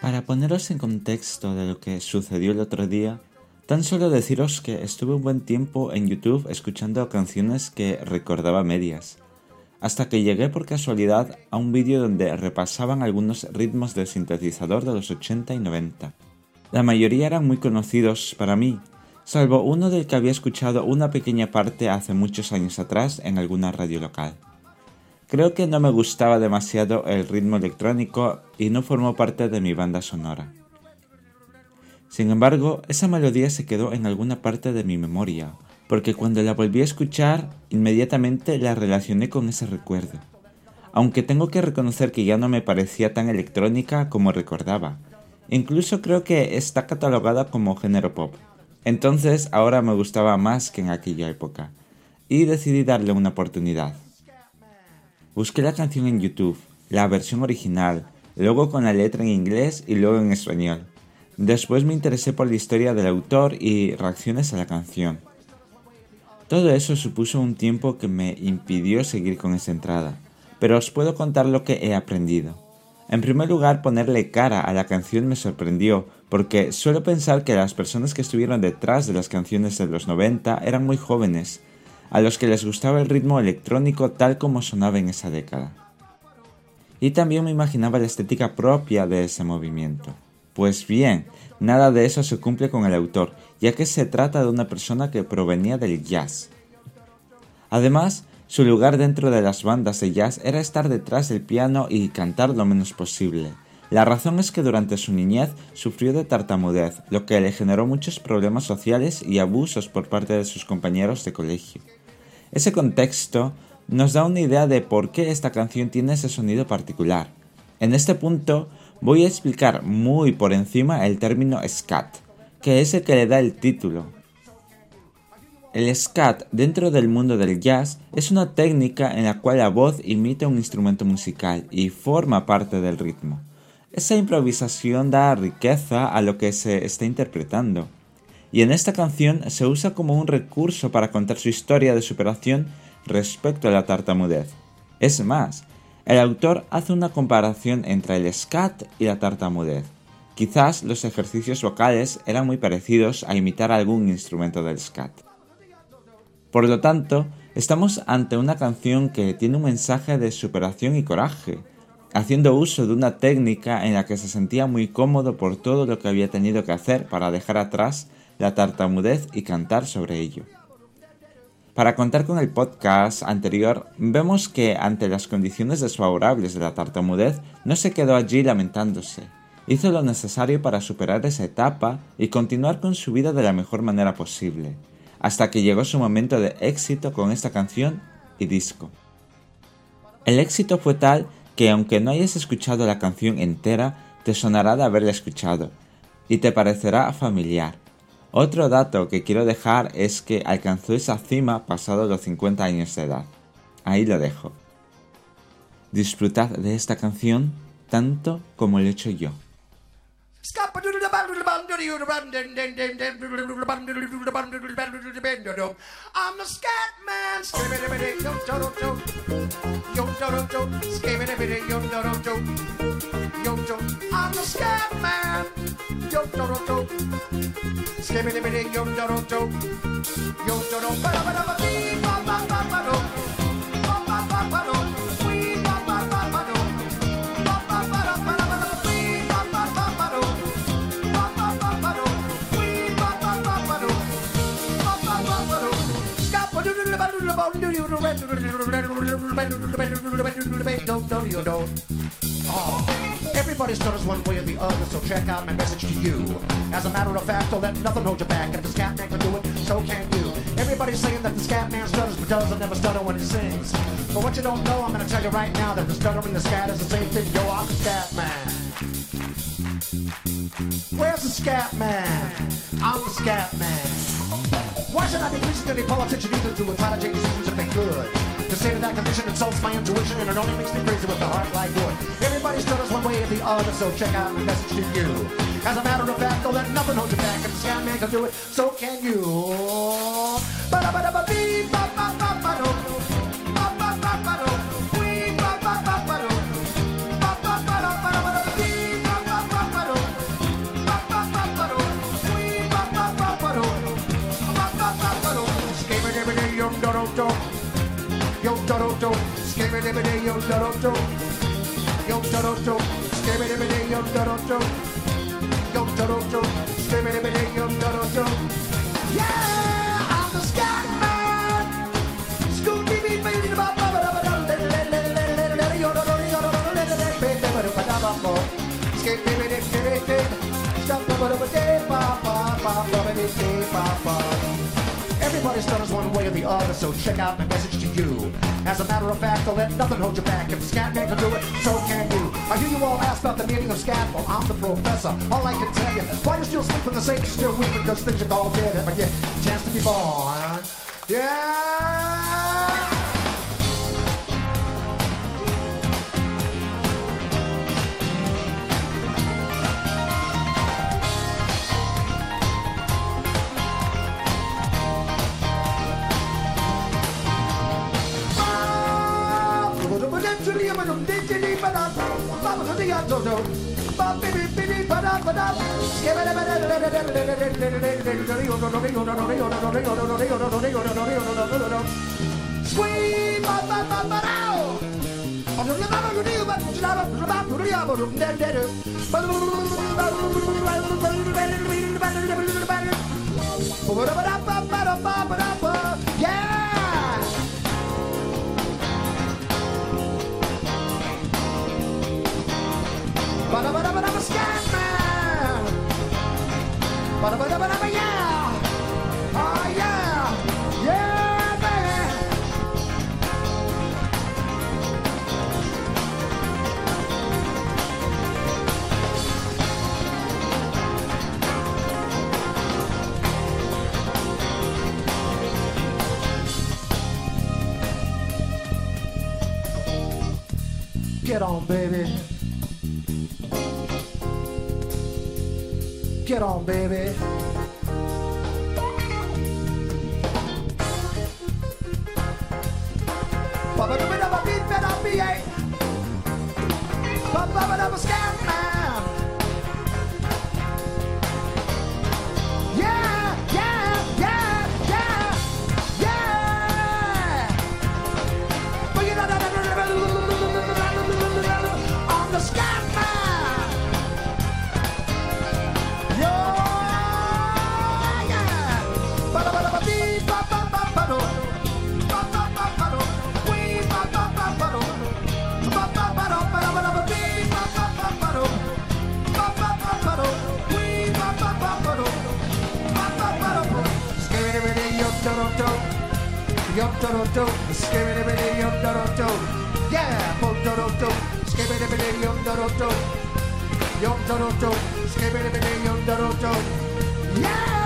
Para poneros en contexto de lo que sucedió el otro día, tan solo deciros que estuve un buen tiempo en YouTube escuchando canciones que recordaba medias, hasta que llegué por casualidad a un vídeo donde repasaban algunos ritmos del sintetizador de los 80 y 90. La mayoría eran muy conocidos para mí, salvo uno del que había escuchado una pequeña parte hace muchos años atrás en alguna radio local. Creo que no me gustaba demasiado el ritmo electrónico y no formó parte de mi banda sonora. Sin embargo, esa melodía se quedó en alguna parte de mi memoria, porque cuando la volví a escuchar, inmediatamente la relacioné con ese recuerdo. Aunque tengo que reconocer que ya no me parecía tan electrónica como recordaba. Incluso creo que está catalogada como género pop. Entonces ahora me gustaba más que en aquella época, y decidí darle una oportunidad. Busqué la canción en YouTube, la versión original, luego con la letra en inglés y luego en español. Después me interesé por la historia del autor y reacciones a la canción. Todo eso supuso un tiempo que me impidió seguir con esa entrada, pero os puedo contar lo que he aprendido. En primer lugar, ponerle cara a la canción me sorprendió, porque suelo pensar que las personas que estuvieron detrás de las canciones de los 90 eran muy jóvenes, a los que les gustaba el ritmo electrónico tal como sonaba en esa década. Y también me imaginaba la estética propia de ese movimiento. Pues bien, nada de eso se cumple con el autor, ya que se trata de una persona que provenía del jazz. Además, su lugar dentro de las bandas de jazz era estar detrás del piano y cantar lo menos posible. La razón es que durante su niñez sufrió de tartamudez, lo que le generó muchos problemas sociales y abusos por parte de sus compañeros de colegio. Ese contexto nos da una idea de por qué esta canción tiene ese sonido particular. En este punto voy a explicar muy por encima el término scat, que es el que le da el título, el scat dentro del mundo del jazz es una técnica en la cual la voz imita un instrumento musical y forma parte del ritmo. Esa improvisación da riqueza a lo que se está interpretando. Y en esta canción se usa como un recurso para contar su historia de superación respecto a la tartamudez. Es más, el autor hace una comparación entre el scat y la tartamudez. Quizás los ejercicios vocales eran muy parecidos a imitar algún instrumento del scat. Por lo tanto, estamos ante una canción que tiene un mensaje de superación y coraje, haciendo uso de una técnica en la que se sentía muy cómodo por todo lo que había tenido que hacer para dejar atrás la tartamudez y cantar sobre ello. Para contar con el podcast anterior, vemos que ante las condiciones desfavorables de la tartamudez no se quedó allí lamentándose. Hizo lo necesario para superar esa etapa y continuar con su vida de la mejor manera posible hasta que llegó su momento de éxito con esta canción y disco. El éxito fue tal que aunque no hayas escuchado la canción entera, te sonará de haberla escuchado y te parecerá familiar. Otro dato que quiero dejar es que alcanzó esa cima pasado los 50 años de edad. Ahí lo dejo. Disfrutad de esta canción tanto como lo he hecho yo. I'm the scat man. I'm the scat man. Yo, do, do, do. Skibbity, yo, do, do, do. Yo, do, do, do. Oh, everybody stutters one way or the other, so check out my message to you. As a matter of fact, don't let nothing hold you back. If the scat man can do it, so can you. Everybody's saying that the scat man stutters, but doesn't never stutter when he sings. But what you don't know, I'm gonna tell you right now that the stutter and the scat is the same thing. Yo, I'm the scat man. Where's the scat man? I'm the scat man. Why should I be listening to any politician either to change decisions if they could? To say that that condition insults my intuition and it only makes me crazy with the heart like wood. Everybody stutters one way or the other, so check out my message to you. As a matter of fact, don't let nothing hold you back. If the scat man can do it, so can you. Ba-da-ba-da-ba-bee, ba-ba-ba-ba-do. yo do do do, yo do do do, skibby dibby every day, yo do do do, yo do do do, skibby dibby every day, yo do do do, yo do do do, skibby dibby every day, yo do do do. Yeah, I'm the scat man. me, TV, baby, the bop bop bop bop, let let let let let let yo do do yo do do let let let baby, baby, bop bop bop, skibby dibby dibby dibby, stop bop bop bop, pop pop pop, baby, pop pop. Everybody stutters one way or the other, so check out my message to you. As a matter of fact, don't let nothing hold you back. If the scat man can do it, so can you. I hear you all ask about the meaning of scat. Well, I'm the professor. All I can tell you, why you still in the same, still weak because things are all dead. But yeah, chance to be born. Yeah. ba ba ba ba ba da yeah! on, baby. Get on, baby. Papa, beat, better be. Eh? Papa. yum do do do, skibidi bidi yum do do do, yeah, bo do do do, skibidi bidi yum do do do, yum do do do, skibidi bidi yum do do do, yeah.